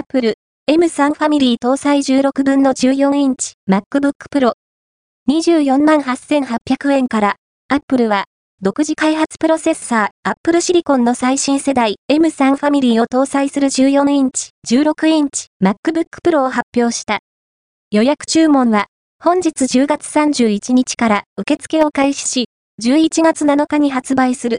Apple M3 ファミリー搭載16分の14インチ MacBook Pro 248,800円から Apple は独自開発プロセッサー Apple Silicon の最新世代 M3 ファミリーを搭載する14インチ、16インチ MacBook Pro を発表した。予約注文は本日10月31日から受付を開始し、11月7日に発売する。